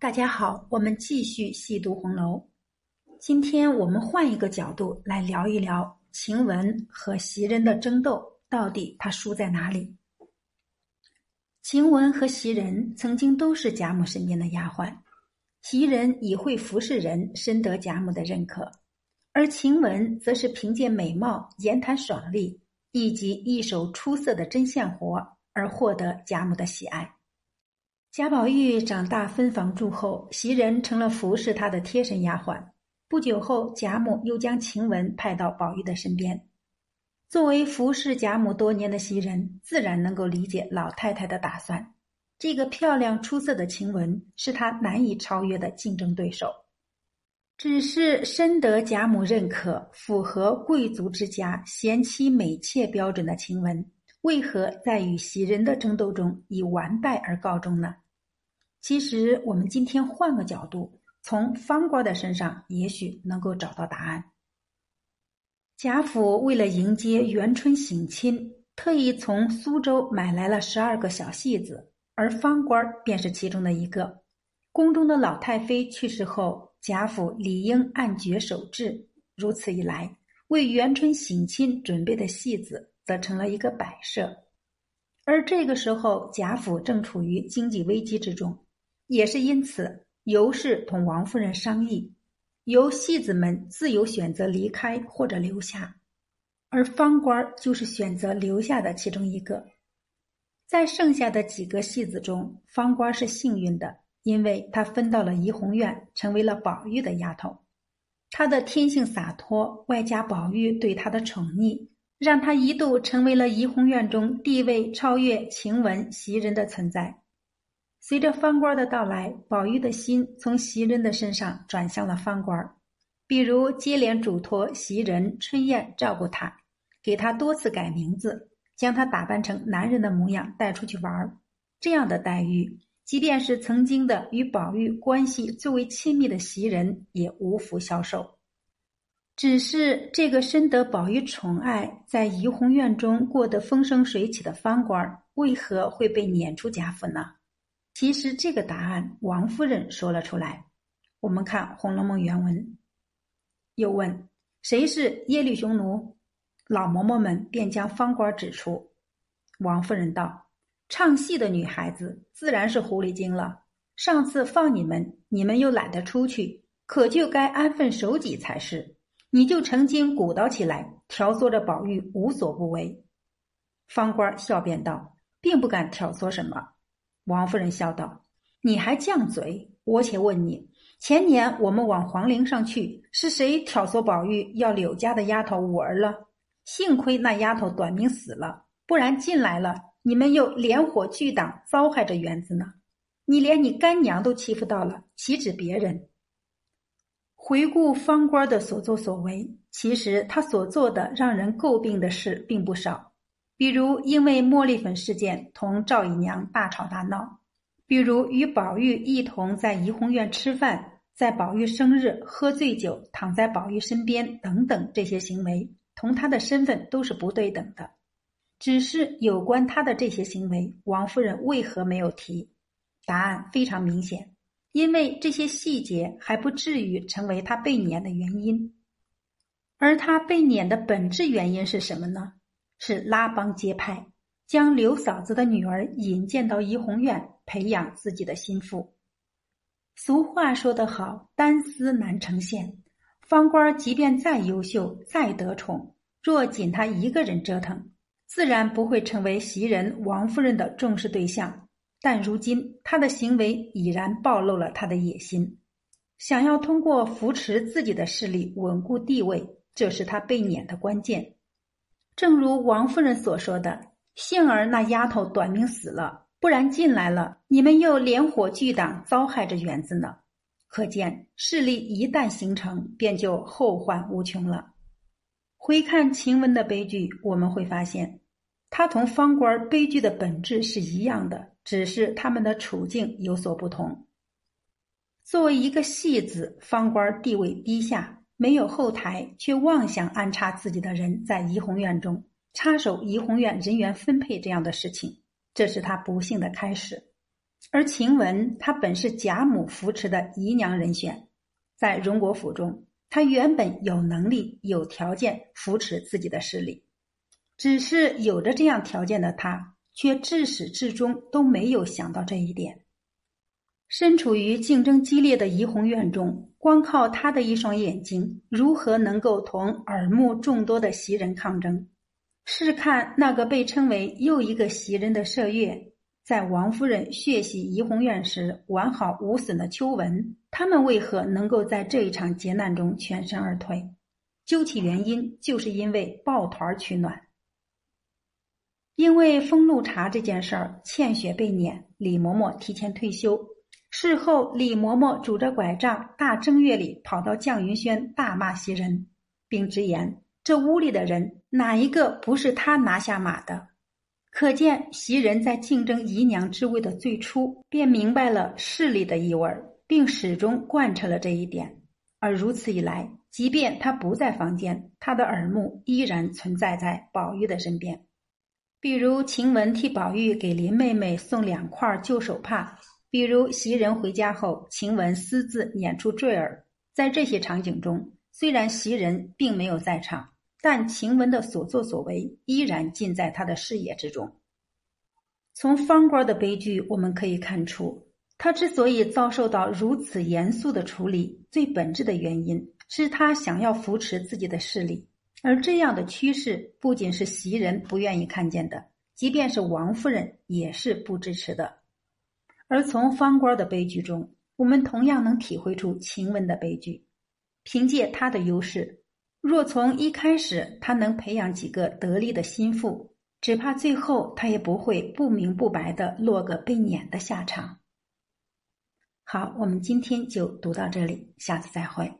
大家好，我们继续细读红楼。今天我们换一个角度来聊一聊晴雯和袭人的争斗，到底她输在哪里？晴雯和袭人曾经都是贾母身边的丫鬟，袭人以会服侍人，深得贾母的认可，而晴雯则是凭借美貌、言谈爽利以及一手出色的针线活而获得贾母的喜爱。贾宝玉长大分房住后，袭人成了服侍他的贴身丫鬟。不久后，贾母又将晴雯派到宝玉的身边。作为服侍贾母多年的袭人，自然能够理解老太太的打算。这个漂亮出色的晴雯是她难以超越的竞争对手。只是深得贾母认可、符合贵族之家贤妻美妾标准的晴雯。为何在与袭人的争斗中以完败而告终呢？其实，我们今天换个角度，从方官的身上，也许能够找到答案。贾府为了迎接元春省亲，特意从苏州买来了十二个小戏子，而方官便是其中的一个。宫中的老太妃去世后，贾府理应按爵守制，如此一来，为元春省亲准备的戏子。则成了一个摆设，而这个时候贾府正处于经济危机之中，也是因此，尤氏同王夫人商议，由戏子们自由选择离开或者留下，而方官就是选择留下的其中一个。在剩下的几个戏子中，方官是幸运的，因为他分到了怡红院，成为了宝玉的丫头。他的天性洒脱，外加宝玉对他的宠溺。让他一度成为了怡红院中地位超越晴雯、袭人的存在。随着方官的到来，宝玉的心从袭人的身上转向了方官，比如接连嘱托袭人、春燕照顾他，给他多次改名字，将他打扮成男人的模样带出去玩儿这样的待遇，即便是曾经的与宝玉关系最为亲密的袭人，也无福消受。只是这个深得宝玉宠爱，在怡红院中过得风生水起的方官，为何会被撵出贾府呢？其实这个答案，王夫人说了出来。我们看《红楼梦》原文，又问谁是耶律匈奴，老嬷嬷们便将方官指出。王夫人道：“唱戏的女孩子自然是狐狸精了。上次放你们，你们又懒得出去，可就该安分守己才是。”你就曾经鼓捣起来，挑唆着宝玉无所不为。方官笑辩道：“并不敢挑唆什么。”王夫人笑道：“你还犟嘴！我且问你，前年我们往皇陵上去，是谁挑唆宝玉要柳家的丫头五儿了？幸亏那丫头短命死了，不然进来了，你们又连火炬挡，糟害着园子呢。你连你干娘都欺负到了，岂止别人？”回顾方官的所作所为，其实他所做的让人诟病的事并不少。比如因为茉莉粉事件同赵姨娘大吵大闹，比如与宝玉一同在怡红院吃饭，在宝玉生日喝醉酒躺在宝玉身边等等，这些行为同他的身份都是不对等的。只是有关他的这些行为，王夫人为何没有提？答案非常明显。因为这些细节还不至于成为他被撵的原因，而他被撵的本质原因是什么呢？是拉帮结派，将刘嫂子的女儿引荐到怡红院培养自己的心腹。俗话说得好，单丝难成线。方官即便再优秀、再得宠，若仅他一个人折腾，自然不会成为袭人、王夫人的重视对象。但如今他的行为已然暴露了他的野心，想要通过扶持自己的势力稳固地位，这是他被撵的关键。正如王夫人所说的：“幸而那丫头短命死了，不然进来了，你们又连火聚挡，糟害着园子呢。”可见势力一旦形成，便就后患无穷了。回看晴雯的悲剧，我们会发现，她同方官悲剧的本质是一样的。只是他们的处境有所不同。作为一个戏子，方官地位低下，没有后台，却妄想安插自己的人在怡红院中插手怡红院人员分配这样的事情，这是他不幸的开始。而晴雯她本是贾母扶持的姨娘人选，在荣国府中，她原本有能力、有条件扶持自己的势力，只是有着这样条件的她，却至始至终都没有想到这一点。身处于竞争激烈的怡红院中，光靠他的一双眼睛，如何能够同耳目众多的袭人抗争？试看那个被称为又一个袭人的麝月。在王夫人血洗怡红院时完好无损的秋纹，他们为何能够在这一场劫难中全身而退？究其原因，就是因为抱团取暖。因为封路茶这件事儿，倩雪被撵，李嬷嬷提前退休。事后，李嬷嬷拄着拐杖，大正月里跑到绛云轩大骂袭人，并直言：“这屋里的人哪一个不是他拿下马的？”可见袭人在竞争姨娘之位的最初，便明白了势力的意味，并始终贯彻了这一点。而如此一来，即便她不在房间，她的耳目依然存在在宝玉的身边。比如晴雯替宝玉给林妹妹送两块旧手帕，比如袭人回家后，晴雯私自撵出坠儿。在这些场景中，虽然袭人并没有在场。但晴雯的所作所为依然尽在他的视野之中。从方官的悲剧，我们可以看出，他之所以遭受到如此严肃的处理，最本质的原因是他想要扶持自己的势力，而这样的趋势不仅是袭人不愿意看见的，即便是王夫人也是不支持的。而从方官的悲剧中，我们同样能体会出晴雯的悲剧，凭借他的优势。若从一开始他能培养几个得力的心腹，只怕最后他也不会不明不白的落个被撵的下场。好，我们今天就读到这里，下次再会。